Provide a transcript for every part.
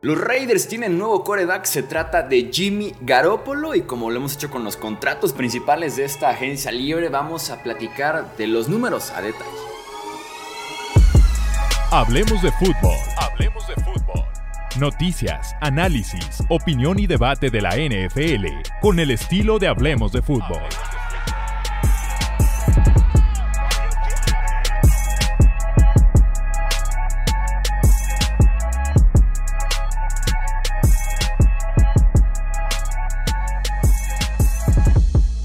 Los Raiders tienen nuevo coreback, se trata de Jimmy Garoppolo y como lo hemos hecho con los contratos principales de esta agencia libre, vamos a platicar de los números a detalle. Hablemos de fútbol. Hablemos de fútbol. Noticias, análisis, opinión y debate de la NFL con el estilo de Hablemos de fútbol.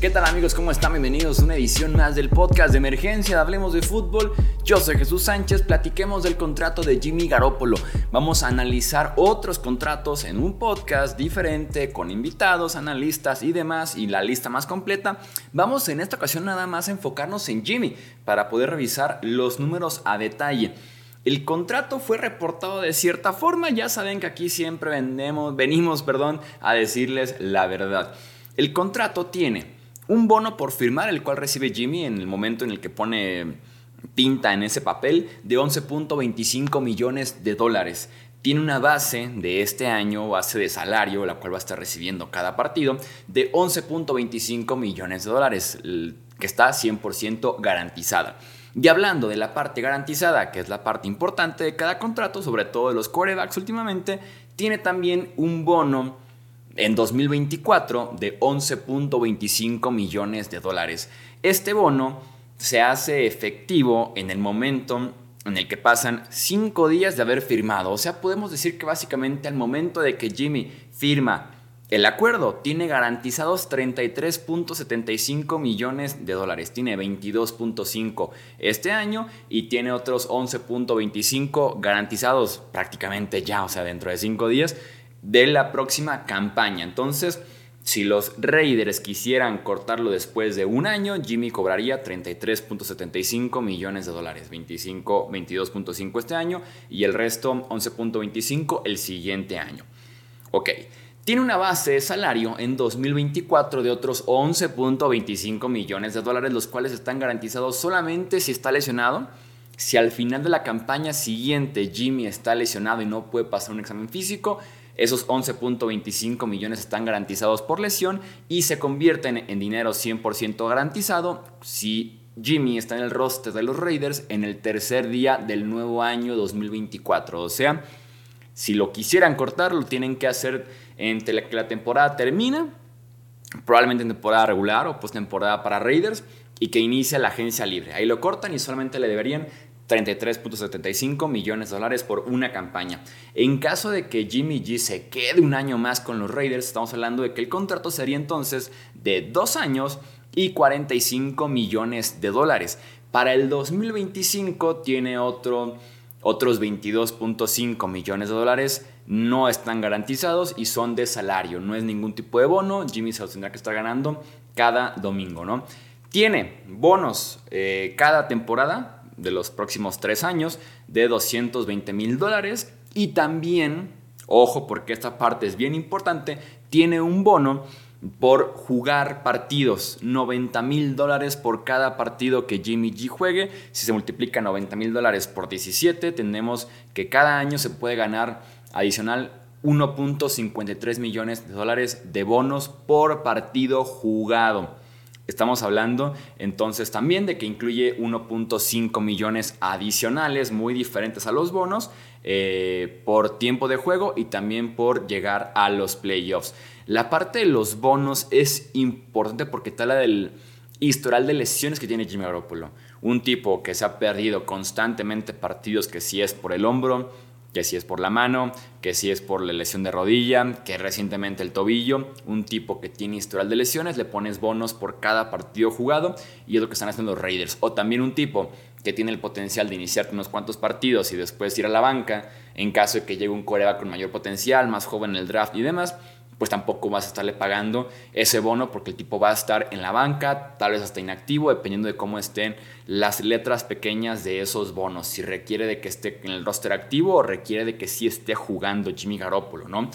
Tal amigos? ¿Cómo están? Bienvenidos a una edición más del podcast de emergencia de Hablemos de Fútbol. Yo soy Jesús Sánchez, platiquemos del contrato de Jimmy Garoppolo. Vamos a analizar otros contratos en un podcast diferente con invitados, analistas y demás y la lista más completa. Vamos en esta ocasión nada más a enfocarnos en Jimmy para poder revisar los números a detalle. El contrato fue reportado de cierta forma, ya saben que aquí siempre vendemos, venimos perdón, a decirles la verdad. El contrato tiene un bono por firmar, el cual recibe Jimmy en el momento en el que pone tinta en ese papel, de 11.25 millones de dólares. Tiene una base de este año, base de salario, la cual va a estar recibiendo cada partido, de 11.25 millones de dólares, que está 100% garantizada. Y hablando de la parte garantizada, que es la parte importante de cada contrato, sobre todo de los corebacks últimamente, tiene también un bono en 2024 de 11.25 millones de dólares. Este bono se hace efectivo en el momento en el que pasan 5 días de haber firmado. O sea, podemos decir que básicamente al momento de que Jimmy firma el acuerdo, tiene garantizados 33.75 millones de dólares. Tiene 22.5 este año y tiene otros 11.25 garantizados prácticamente ya, o sea, dentro de 5 días de la próxima campaña. Entonces, si los Raiders quisieran cortarlo después de un año, Jimmy cobraría 33.75 millones de dólares, 25, 22.5 este año y el resto 11.25 el siguiente año. Ok, tiene una base de salario en 2024 de otros 11.25 millones de dólares, los cuales están garantizados solamente si está lesionado. Si al final de la campaña siguiente Jimmy está lesionado y no puede pasar un examen físico, esos 11.25 millones están garantizados por lesión y se convierten en dinero 100% garantizado si Jimmy está en el roster de los Raiders en el tercer día del nuevo año 2024. O sea, si lo quisieran cortar, lo tienen que hacer entre que la temporada termina, probablemente en temporada regular o postemporada para Raiders, y que inicia la agencia libre. Ahí lo cortan y solamente le deberían 33.75 millones de dólares por una campaña. En caso de que Jimmy G se quede un año más con los Raiders, estamos hablando de que el contrato sería entonces de dos años y 45 millones de dólares. Para el 2025 tiene otro, otros 22.5 millones de dólares. No están garantizados y son de salario. No es ningún tipo de bono. Jimmy se tendrá que estar ganando cada domingo, ¿no? Tiene bonos eh, cada temporada de los próximos tres años de 220 mil dólares y también, ojo porque esta parte es bien importante, tiene un bono por jugar partidos, 90 mil dólares por cada partido que Jimmy G juegue. Si se multiplica 90 mil dólares por 17, tenemos que cada año se puede ganar adicional 1.53 millones de dólares de bonos por partido jugado. Estamos hablando entonces también de que incluye 1.5 millones adicionales muy diferentes a los bonos eh, por tiempo de juego y también por llegar a los playoffs. La parte de los bonos es importante porque tal la del historial de lesiones que tiene Jimmy Garoppolo. Un tipo que se ha perdido constantemente partidos que si es por el hombro, que si es por la mano, que si es por la lesión de rodilla, que recientemente el tobillo, un tipo que tiene historial de lesiones, le pones bonos por cada partido jugado y es lo que están haciendo los Raiders. O también un tipo que tiene el potencial de iniciar unos cuantos partidos y después ir a la banca en caso de que llegue un coreback con mayor potencial, más joven en el draft y demás pues tampoco vas a estarle pagando ese bono porque el tipo va a estar en la banca, tal vez hasta inactivo, dependiendo de cómo estén las letras pequeñas de esos bonos. Si requiere de que esté en el roster activo o requiere de que sí esté jugando Jimmy Garoppolo, ¿no?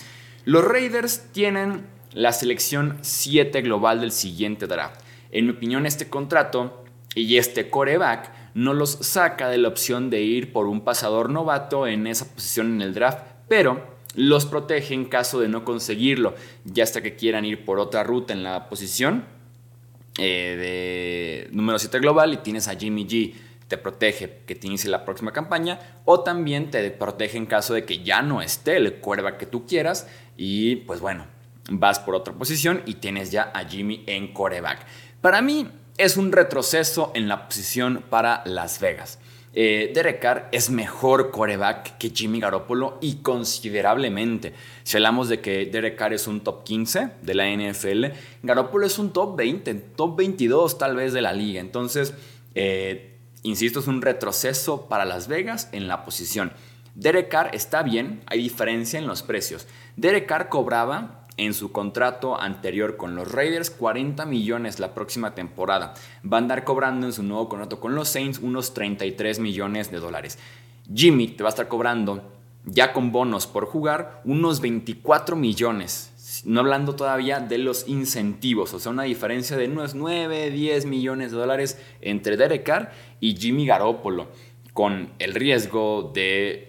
Los Raiders tienen la selección 7 global del siguiente draft. En mi opinión, este contrato y este coreback no los saca de la opción de ir por un pasador novato en esa posición en el draft, pero los protege en caso de no conseguirlo, ya hasta que quieran ir por otra ruta en la posición eh, de número 7 global y tienes a Jimmy G te protege que te inicie la próxima campaña o también te protege en caso de que ya no esté el cuerva que tú quieras y pues bueno, vas por otra posición y tienes ya a Jimmy en coreback. Para mí es un retroceso en la posición para Las Vegas. Eh, Derek Carr es mejor coreback que Jimmy Garoppolo y considerablemente. Si hablamos de que Derek Carr es un top 15 de la NFL, Garoppolo es un top 20, top 22 tal vez de la liga. Entonces, eh, insisto, es un retroceso para Las Vegas en la posición. Derek Carr está bien, hay diferencia en los precios. Derek Carr cobraba en su contrato anterior con los Raiders 40 millones la próxima temporada. Va a andar cobrando en su nuevo contrato con los Saints unos 33 millones de dólares. Jimmy te va a estar cobrando ya con bonos por jugar unos 24 millones. No hablando todavía de los incentivos, o sea, una diferencia de unos 9, 10 millones de dólares entre Derek Carr y Jimmy Garoppolo con el riesgo de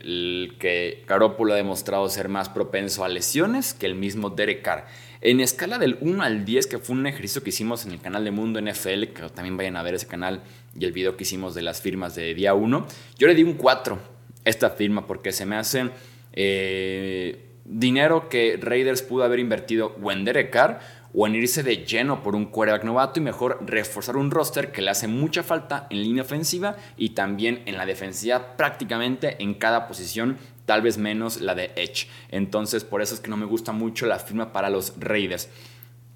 que Garoppolo ha demostrado ser más propenso a lesiones que el mismo Derek Carr. En escala del 1 al 10, que fue un ejercicio que hicimos en el canal de Mundo NFL, que también vayan a ver ese canal y el video que hicimos de las firmas de día 1, yo le di un 4 a esta firma porque se me hace eh, dinero que Raiders pudo haber invertido o en Derek Carr o en irse de lleno por un quarterback novato y mejor reforzar un roster que le hace mucha falta en línea ofensiva y también en la defensiva prácticamente en cada posición, tal vez menos la de Edge. Entonces por eso es que no me gusta mucho la firma para los Raiders.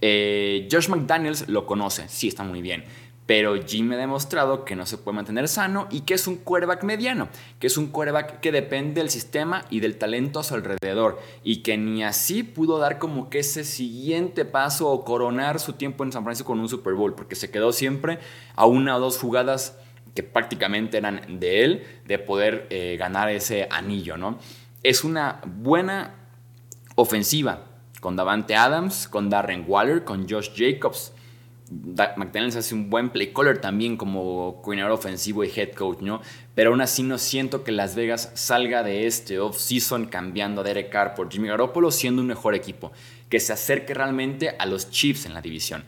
Eh, Josh McDaniels lo conoce, sí está muy bien. Pero Jim ha demostrado que no se puede mantener sano y que es un quarterback mediano, que es un quarterback que depende del sistema y del talento a su alrededor y que ni así pudo dar como que ese siguiente paso o coronar su tiempo en San Francisco con un Super Bowl, porque se quedó siempre a una o dos jugadas que prácticamente eran de él, de poder eh, ganar ese anillo, ¿no? Es una buena ofensiva con Davante Adams, con Darren Waller, con Josh Jacobs McDaniels hace un buen play caller también como coordinador ofensivo y head coach, ¿no? Pero aún así no siento que Las Vegas salga de este off-season cambiando a Derek Carr por Jimmy Garoppolo siendo un mejor equipo, que se acerque realmente a los Chiefs en la división,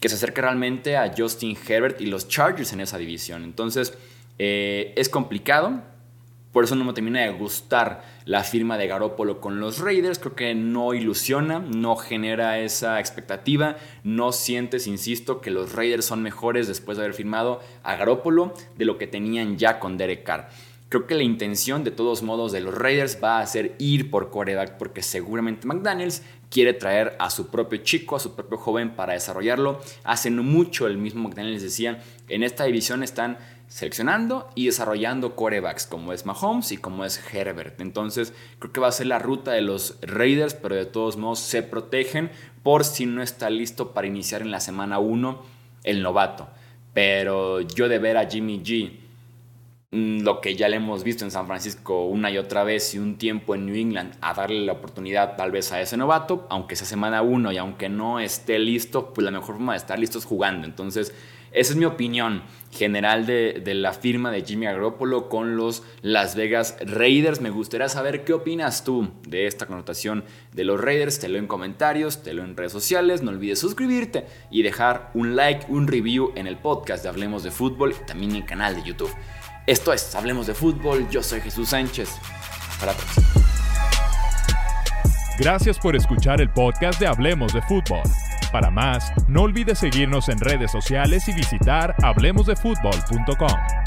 que se acerque realmente a Justin Herbert y los Chargers en esa división. Entonces, eh, es complicado, por eso no me termina de gustar la firma de Garópolo con los Raiders. Creo que no ilusiona, no genera esa expectativa. No sientes, insisto, que los Raiders son mejores después de haber firmado a Garópolo de lo que tenían ya con Derek Carr. Creo que la intención de todos modos de los Raiders va a ser ir por coreback porque seguramente McDaniels quiere traer a su propio chico, a su propio joven para desarrollarlo. Hace mucho el mismo McDaniels decía, en esta división están seleccionando y desarrollando corebacks como es Mahomes y como es Herbert. Entonces creo que va a ser la ruta de los Raiders, pero de todos modos se protegen por si no está listo para iniciar en la semana 1 el novato. Pero yo de ver a Jimmy G, lo que ya le hemos visto en San Francisco una y otra vez y un tiempo en New England, a darle la oportunidad tal vez a ese novato, aunque sea semana 1 y aunque no esté listo, pues la mejor forma de estar listo es jugando. Entonces esa es mi opinión general de, la firma de Jimmy Garoppolo con los Las Vegas Raiders. Me gustaría saber qué opinas tú de esta connotación de los Raiders. Te leo en comentarios, te leo en redes sociales. No olvides suscribirte y dejar un like, un review en el podcast de Hablemos de Fútbol y también en el canal de YouTube. Esto es Hablemos de Fútbol. Yo soy Jesús Sánchez. La próxima. Gracias por escuchar el podcast de Hablemos de Fútbol. Para más, no olvides seguirnos en redes sociales y visitar hablemosdefutbol.com.